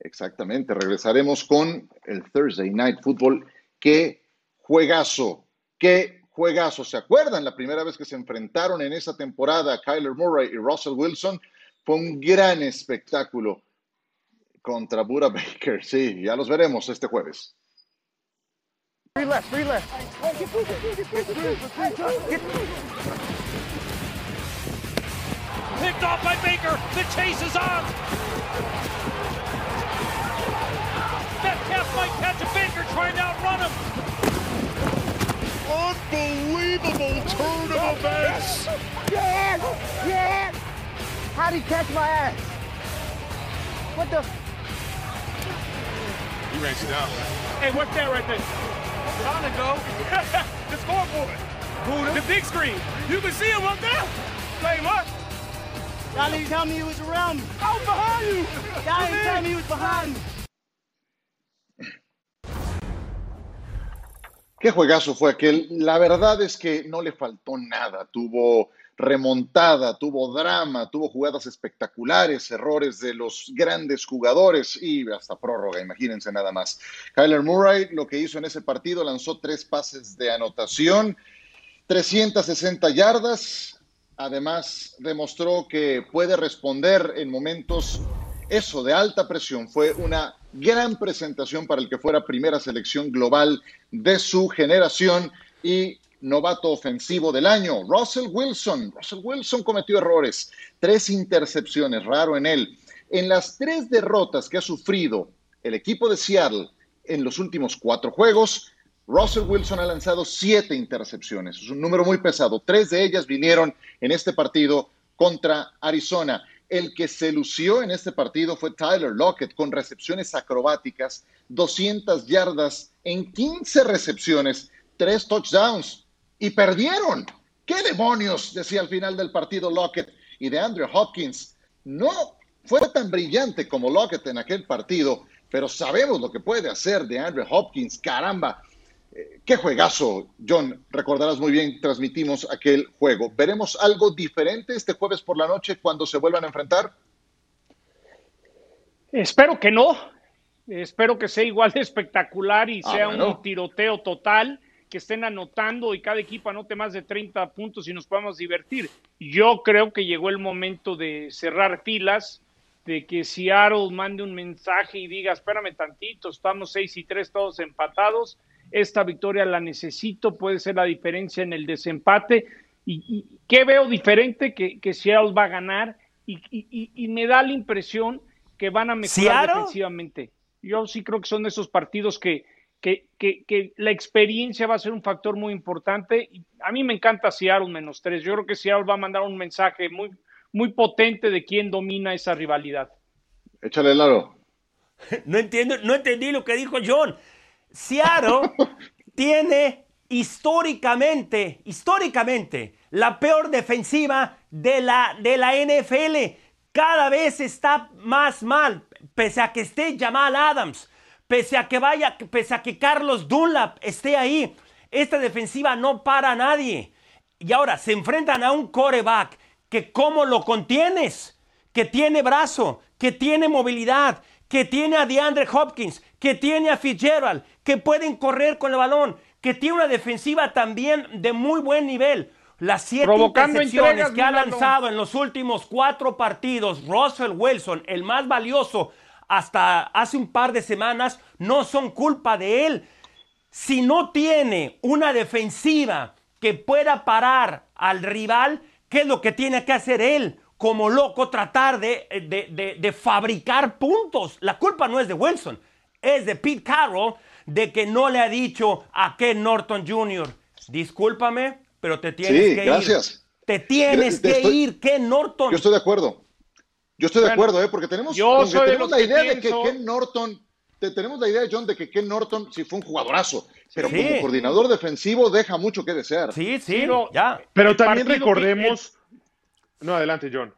Exactamente, regresaremos con el Thursday Night Football. Qué juegazo, qué juegazo. ¿Se acuerdan la primera vez que se enfrentaron en esa temporada Kyler Murray y Russell Wilson? Fue un gran espectáculo contra Buda Baker. Sí, ya los veremos este jueves. Free left, free left. Picked off by Baker. The chase is on. Metcalf might catch a Baker trying to outrun him. Unbelievable turn of events. Yes, yes. How'd he catch my ass? What the? He ran you down. Hey, what's that right there? On to go. the scoreboard. Who? The big screen. You can see him up there. Play what? Y'all didn't tell me he was around me. I was behind you. Y'all didn't tell me he was behind me. Qué juegazo fue aquel. La verdad es que no le faltó nada. Tuvo remontada, tuvo drama, tuvo jugadas espectaculares, errores de los grandes jugadores y hasta prórroga, imagínense nada más. Kyler Murray lo que hizo en ese partido, lanzó tres pases de anotación, 360 yardas, además demostró que puede responder en momentos eso de alta presión. Fue una gran presentación para el que fuera primera selección global de su generación y novato ofensivo del año. Russell Wilson. Russell Wilson cometió errores, tres intercepciones, raro en él. En las tres derrotas que ha sufrido el equipo de Seattle en los últimos cuatro juegos, Russell Wilson ha lanzado siete intercepciones. Es un número muy pesado. Tres de ellas vinieron en este partido contra Arizona. El que se lució en este partido fue Tyler Lockett con recepciones acrobáticas, 200 yardas en 15 recepciones, tres touchdowns y perdieron. ¿Qué demonios? decía al final del partido Lockett y de Andrew Hopkins. No fue tan brillante como Lockett en aquel partido, pero sabemos lo que puede hacer de Andrew Hopkins. Caramba, qué juegazo, John. Recordarás muy bien, transmitimos aquel juego. ¿Veremos algo diferente este jueves por la noche cuando se vuelvan a enfrentar? Espero que no. Espero que sea igual de espectacular y Ah, sea bueno. un tiroteo total, que estén anotando y cada equipo anote más de 30 puntos y nos podamos divertir. Yo creo que llegó el momento de cerrar filas, de que Seattle mande un mensaje y diga, espérame tantito, estamos 6 y 3 todos empatados, esta victoria la necesito, puede ser la diferencia en el desempate. ¿Y, y qué veo diferente? Que, que Seattle va a ganar y, y- y- y me da la impresión que van a mejorar ¿Seattle? defensivamente. Yo sí creo que son de esos partidos que, que, que- que la experiencia va a ser un factor muy importante. A mí me encanta Seattle menos tres. Yo creo que Seattle va a mandar un mensaje muy, muy potente de quién domina esa rivalidad. Échale, Laro. No entiendo, no entendí lo que dijo John. Seattle tiene históricamente, históricamente, la peor defensiva de la, de la NFL. Cada vez está más mal, pese a que esté Jamal Adams, pese a que vaya, pese a que Carlos Dunlap esté ahí. Esta defensiva no para a nadie. Y ahora se enfrentan a un coreback que cómo lo contienes, que tiene brazo, que tiene movilidad, que tiene a DeAndre Hopkins, que tiene a Fitzgerald, que pueden correr con el balón, que tiene una defensiva también de muy buen nivel. Las siete Provocando intercepciones entregas, que ha lanzado en los últimos cuatro partidos, Russell Wilson, el más valioso hasta hace un par de semanas, no son culpa de él. Si no tiene una defensiva que pueda parar al rival, ¿qué es lo que tiene que hacer él? Como loco tratar de, de- de- de fabricar puntos. La culpa no es de Wilson, es de Pete Carroll de que no le ha dicho a Ken Norton Jr. Discúlpame, pero te tienes Sí, que gracias. ir. Te tienes Te que estoy- ir, Ken Norton. Yo estoy de acuerdo. Yo estoy de Bueno, acuerdo, ¿eh? porque tenemos, yo soy tenemos la idea de que Ken Norton, te- tenemos la idea, John, de que Ken Norton sí fue un jugadorazo, pero Sí. como coordinador defensivo deja mucho que desear. Sí, sí, Pero- ya. Pero también que- recordemos. No, adelante, John.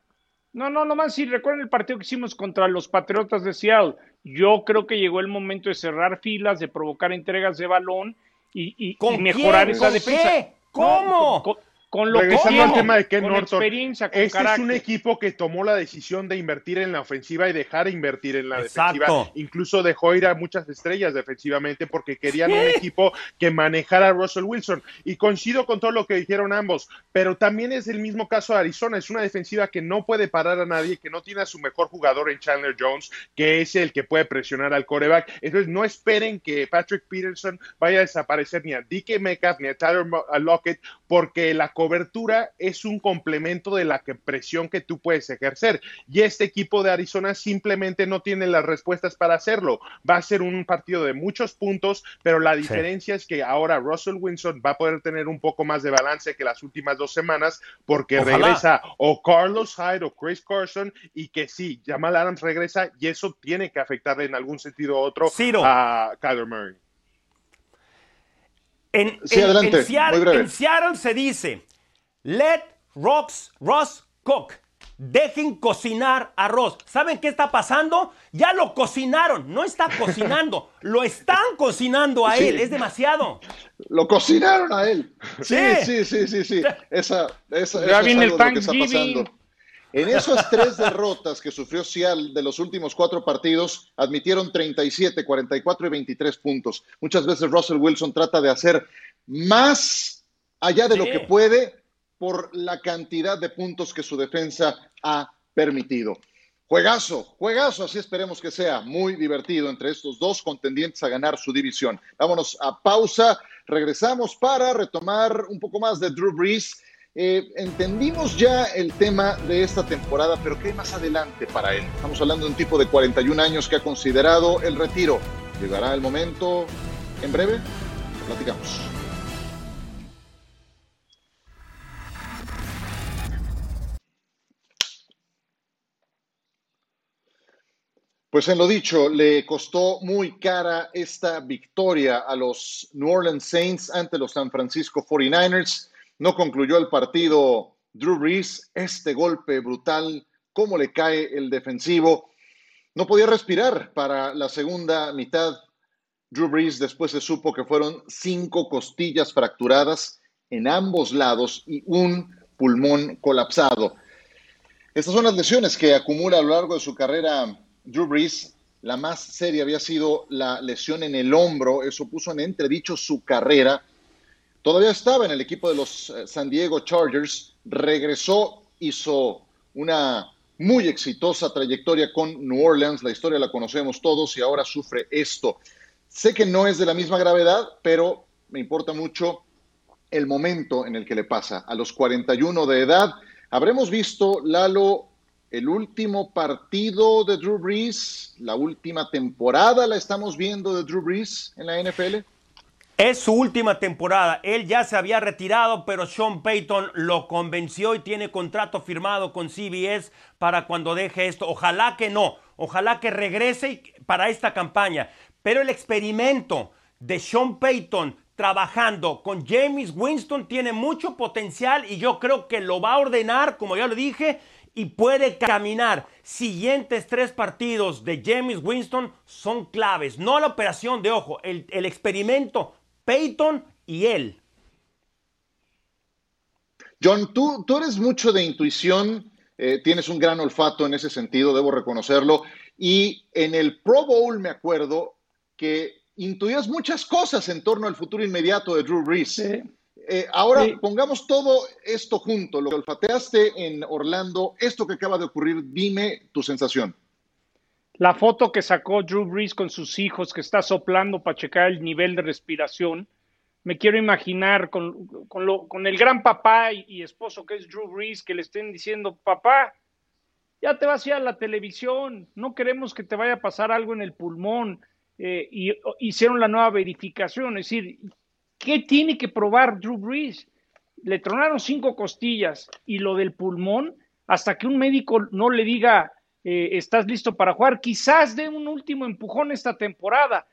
No, no, nomás si recuerden el partido que hicimos contra los Patriotas de Seattle. Yo creo que llegó el momento de cerrar filas, de provocar entregas de balón y, y- y ¿Con mejorar quién? esa ¿Con defensa. qué? ¿Cómo? Con, con lo que Regresando al tema de Ken con Norton, experiencia, con este es un equipo que tomó la decisión de invertir en la ofensiva y dejar de invertir en la Exacto. defensiva. Incluso dejó ir a muchas estrellas defensivamente porque querían un equipo que manejara a Russell Wilson. Y coincido con todo lo que dijeron ambos, pero también es el mismo caso de Arizona. Es una defensiva que no puede parar a nadie, que no tiene a su mejor jugador en Chandler Jones, que es el que puede presionar al coreback. Entonces no esperen que Patrick Peterson vaya a desaparecer ni a DK Metcalf ni a Tyler Lockett, porque la cobertura es un complemento de la que- presión que tú puedes ejercer. Y este equipo de Arizona simplemente no tiene las respuestas para hacerlo. Va a ser un partido de muchos puntos, pero la diferencia es que ahora Russell Wilson va a poder tener un poco más de balance que las últimas dos semanas, porque Ojalá. regresa o Carlos Hyde o Chris Carson, y que sí, Jamal Adams regresa, y eso tiene que afectarle en algún sentido u otro Ciro. a Kyler Murray. En, Sí, en- adelante, en Seattle, muy breve. en Seattle se dice, let Ross, Ross cook. Dejen cocinar a Ross. ¿Saben qué está pasando? Ya lo cocinaron. No está cocinando. lo están cocinando a Sí. él. Es demasiado. Lo cocinaron a él. Sí, Sí. sí, sí, sí, sí. Esa, esa, Ya eso viene es el algo lo que está Thanksgiving. pasando. En esas tres derrotas que sufrió Seattle de los últimos cuatro partidos, admitieron 37, 44 y 23 puntos. Muchas veces Russell Wilson trata de hacer más allá de lo que puede por la cantidad de puntos que su defensa ha permitido. Juegazo, juegazo, así esperemos que sea muy divertido entre estos dos contendientes a ganar su división. Vámonos a pausa, regresamos para retomar un poco más de Drew Brees. Eh, entendimos ya el tema de esta temporada, pero ¿qué más adelante para él? Estamos hablando de un tipo de 41 años que ha considerado el retiro. ¿Llegará el momento en breve? Platicamos. Pues en lo dicho, le costó muy cara esta victoria a los New Orleans Saints ante los San Francisco 49ers. No concluyó el partido Drew Brees. Este golpe brutal, cómo le cae el defensivo. No podía respirar para la segunda mitad. Drew Brees después se supo que fueron cinco costillas fracturadas en ambos lados y un pulmón colapsado. Estas son las lesiones que acumula a lo largo de su carrera Drew Brees. La más seria había sido la lesión en el hombro. Eso puso en entredicho su carrera. Todavía estaba en el equipo de los eh, San Diego Chargers. Regresó, hizo una muy exitosa trayectoria con New Orleans. La historia la conocemos todos y ahora sufre esto. Sé que no es de la misma gravedad, pero me importa mucho el momento en el que le pasa. A los 41 de edad, habremos visto, Lalo, el último partido de Drew Brees, la última temporada la estamos viendo de Drew Brees en la NFL. Es su última temporada. Él ya se había retirado, pero Sean Payton lo convenció y tiene contrato firmado con CBS para cuando deje esto. Ojalá que no. Ojalá que regrese para esta campaña. Pero el experimento de Sean Payton trabajando con James Winston tiene mucho potencial y yo creo que lo va a ordenar, como ya lo dije, y puede caminar. Siguientes tres partidos de James Winston son claves. No la operación de ojo, el, el experimento Peyton y él. John, tú, tú eres mucho de intuición, eh, tienes un gran olfato en ese sentido, debo reconocerlo. Y en el Pro Bowl me acuerdo que intuías muchas cosas en torno al futuro inmediato de Drew Brees. Eh, ahora Sí. pongamos todo esto junto, lo que olfateaste en Orlando, esto que acaba de ocurrir, dime tu sensación. La foto que sacó Drew Brees con sus hijos, que está soplando para checar el nivel de respiración, me quiero imaginar con, lo- con el gran papá y, esposo que es Drew Brees, que le estén diciendo, papá, ya te vas a ir a la televisión, no queremos que te vaya a pasar algo en el pulmón. Eh, y hicieron la nueva verificación, es decir, ¿qué tiene que probar Drew Brees? Le tronaron cinco costillas y lo del pulmón, hasta que un médico no le diga, eh, estás listo para jugar. Quizás dé un último empujón esta temporada,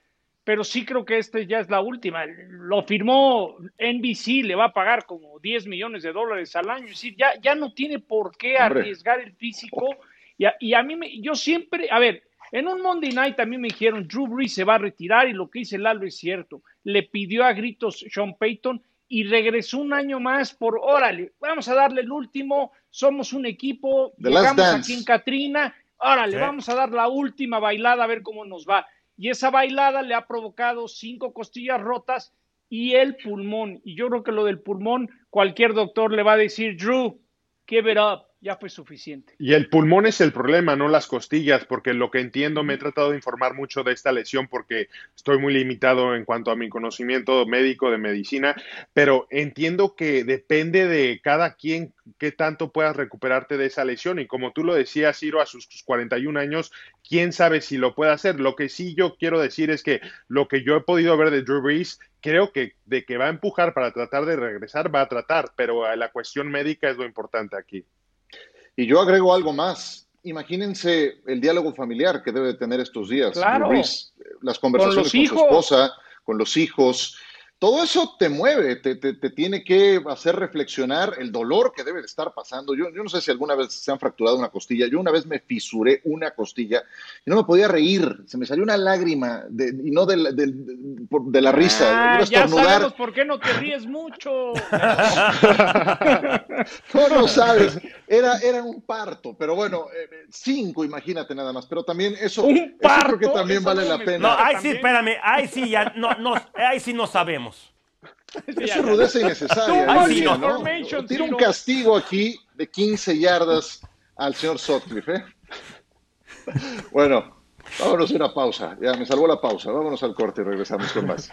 pero sí creo que esta ya es la última. Lo firmó NBC, le va a pagar como 10 millones de dólares al año. Es decir, ya, ya no tiene por qué arriesgar el físico. Y a, y a mí, me, yo siempre, a ver, en un Monday Night también me dijeron, Drew Brees se va a retirar y lo que dice Lalo es cierto. Le pidió a gritos Sean Payton y regresó un año más por, órale, vamos a darle el último, somos un equipo, The llegamos aquí en Katrina, órale, Sí. vamos a dar la última bailada a ver cómo nos va. Y esa bailada le ha provocado cinco costillas rotas y el pulmón. Y yo creo que lo del pulmón, cualquier doctor le va a decir, Drew, give it up, ya fue suficiente. Y el pulmón es el problema, no las costillas, porque lo que entiendo, me he tratado de informar mucho de esta lesión porque estoy muy limitado en cuanto a mi conocimiento médico de medicina, pero entiendo que depende de cada quien qué tanto puedas recuperarte de esa lesión. Y como tú lo decías, Ciro, a sus 41 años, quién sabe si lo puede hacer. Lo que sí yo quiero decir es que lo que yo he podido ver de Drew Brees, creo que de que va a empujar para tratar de regresar, va a tratar, pero la cuestión médica es lo importante aquí. Y yo agrego algo más. Imagínense el diálogo familiar que debe tener estos días. Claro. Las conversaciones Con su esposa, con los hijos. Todo eso te mueve, te, te- te tiene que hacer reflexionar el dolor que debe de estar pasando. Yo, yo no sé si alguna vez se han fracturado una costilla. Yo una vez me fisuré una costilla y no me podía reír. Se me salió una lágrima de- y no de, la- de- de la risa. Ah, ya sabemos por qué no te ríes mucho. No, no sabes. Era, era un parto, pero bueno, eh, cinco, imagínate nada más. Pero también eso, eso creo que también vale la pena. No, ahí sí, espérame, ahí sí ya, no, no, ahí sí no sabemos. Eso es rudeza innecesaria. Information, Tiene un castigo aquí de 15 yardas al señor Sutcliffe. ¿eh? Bueno, vámonos a una pausa. Ya me salvó la pausa. Vámonos al corte y regresamos con más.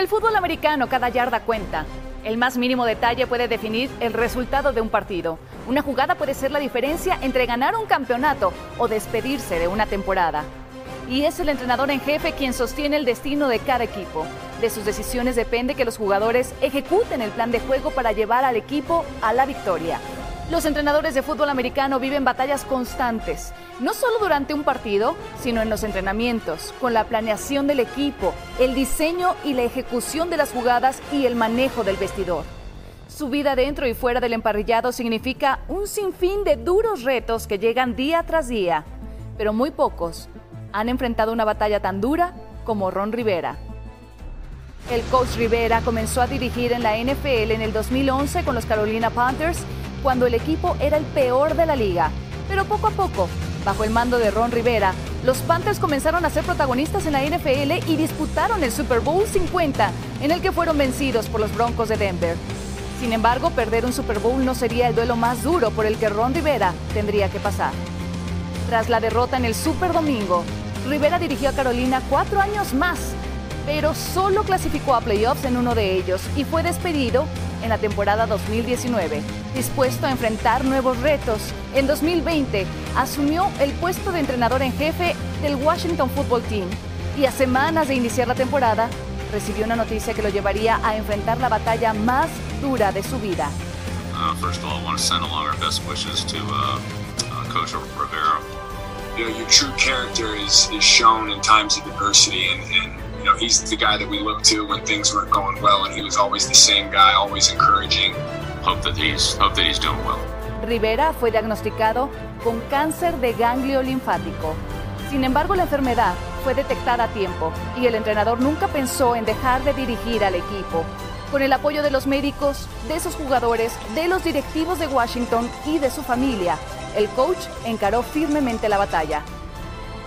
El fútbol americano cada yarda cuenta. El más mínimo detalle puede definir el resultado de un partido. Una jugada puede ser la diferencia entre ganar un campeonato o despedirse de una temporada. Y es el entrenador en jefe quien sostiene el destino de cada equipo. De sus decisiones depende que los jugadores ejecuten el plan de juego para llevar al equipo a la victoria. Los entrenadores de fútbol americano viven batallas constantes, no solo durante un partido, sino en los entrenamientos, con la planeación del equipo, el diseño y la ejecución de las jugadas y el manejo del vestidor. Su vida dentro y fuera del emparrillado significa un sinfín de duros retos que llegan día tras día, pero muy pocos han enfrentado una batalla tan dura como Ron Rivera. El coach Rivera comenzó a dirigir en la NFL en el 2011 con los Carolina Panthers, cuando el equipo era el peor de la liga. Pero poco a poco, bajo el mando de Ron Rivera, los Panthers comenzaron a ser protagonistas en la NFL y disputaron el Super Bowl 50, en el que fueron vencidos por los Broncos de Denver. Sin embargo, perder un Super Bowl no sería el duelo más duro por el que Ron Rivera tendría que pasar. Tras la derrota en el Super Domingo, Rivera dirigió a Carolina cuatro años más, pero solo clasificó a playoffs en uno de ellos y fue despedido en la temporada 2019. Dispuesto a enfrentar nuevos retos, en 2020 asumió el puesto de entrenador en jefe del Washington Football Team y a semanas de iniciar la temporada recibió una noticia que lo llevaría a enfrentar la batalla más dura de su vida. Uh, first of all, I want to send along our best wishes to uh, uh, Coach Rivera. You know, your true character is, is shown in times of adversity, and, and you he's the guy that we look to when things weren't going well, and he was always the same guy, always encouraging. Hope that he's hope that he's doing well. Rivera fue diagnosticado con cáncer de ganglio linfático. Sin embargo, la enfermedad fue detectada a tiempo y el entrenador nunca pensó en dejar de dirigir al equipo. Con el apoyo de los médicos, de sus jugadores, de los directivos de Washington y de su familia, el coach encaró firmemente la batalla.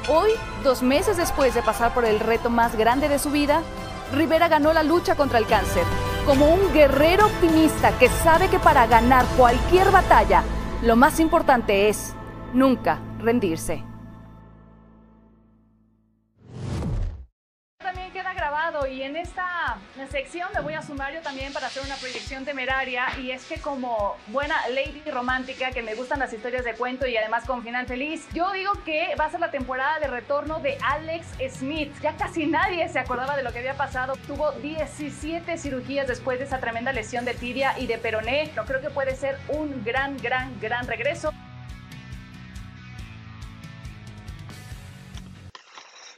Hoy, dos meses después de pasar por el reto más grande de su vida, Rivera ganó la lucha contra el cáncer, como un guerrero optimista que sabe que para ganar cualquier batalla, lo más importante es nunca rendirse. También queda grabado y en esta la sección me voy a sumar yo también para hacer una proyección temeraria y es que como buena lady romántica que me gustan las historias de cuento y además con final feliz, yo digo que va a ser la temporada de retorno de Alex Smith. Ya casi nadie se acordaba de lo que había pasado. Tuvo 17 cirugías después de esa tremenda lesión de tibia y de peroné. No creo que puede ser un gran, gran, gran regreso.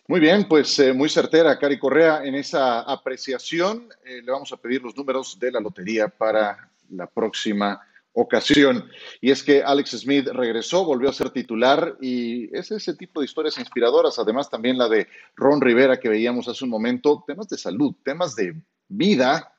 Muy bien, pues eh, muy certera, Cari Correa, en esa apreciación. Eh, le vamos a pedir los números de la lotería para la próxima ocasión. Y es que Alex Smith regresó, volvió a ser titular y es ese tipo de historias inspiradoras. Además, también la de Ron Rivera que veíamos hace un momento, temas de salud, temas de vida,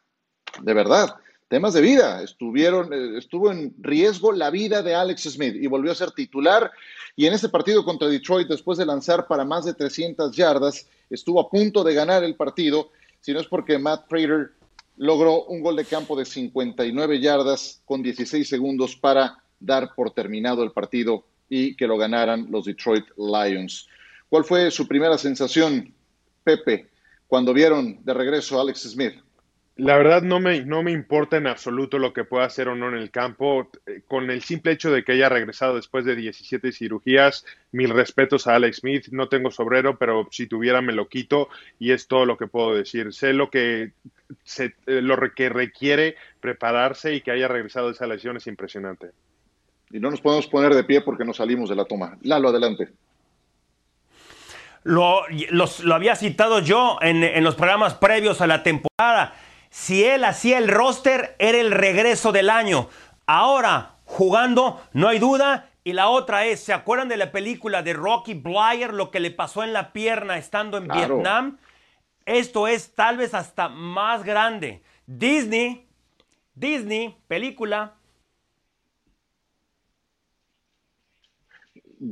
de verdad temas de vida. Estuvieron, eh, estuvo en riesgo la vida de Alex Smith y volvió a ser titular. Y en este partido contra Detroit, después de lanzar para más de 300 yardas, estuvo a punto de ganar el partido, si no es porque Matt Prater logró un gol de campo de 59 yardas con 16 segundos para dar por terminado el partido y que lo ganaran los Detroit Lions. ¿Cuál fue su primera sensación, Pepe, cuando vieron de regreso a Alex Smith? La verdad no me, no me importa en absoluto lo que pueda hacer o no en el campo. Eh, con el simple hecho de que haya regresado después de 17 cirugías, mil respetos a Alex Smith. No tengo sobrero, pero si tuviera me lo quito y es todo lo que puedo decir. Sé lo que, se, eh, lo que requiere prepararse y que haya regresado de esa lesión es impresionante. Y no nos podemos poner de pie porque nos salimos de la toma. Lalo, adelante. Lo, lo había citado yo en, en los programas previos a la temporada si él hacía el roster, era el regreso del año. Ahora, jugando, no hay duda. Y la otra es, ¿se acuerdan de la película de Rocky Blyer, lo que le pasó en la pierna estando en Vietnam? Esto es tal vez hasta más grande. Disney, Disney, película.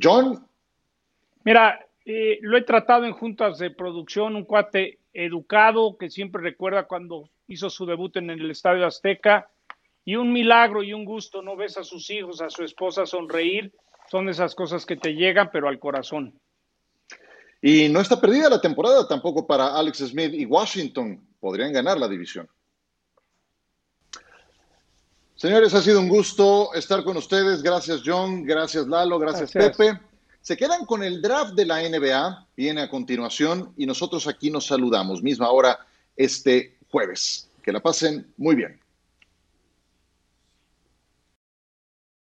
John. Mira, eh, lo he tratado en juntas de producción, un cuate educado que siempre recuerda cuando hizo su debut en el Estadio Azteca. Y un milagro y un gusto, no ves a sus hijos, a su esposa sonreír, son esas cosas que te llegan, pero al corazón. Y no está perdida la temporada tampoco para Alex Smith y Washington, podrían ganar la división. Señores, ha sido un gusto estar con ustedes. Gracias John, gracias Lalo, gracias, Pepe. Se quedan con el draft de la NBA, viene a continuación y nosotros aquí nos saludamos, misma hora este jueves. Que la pasen muy bien.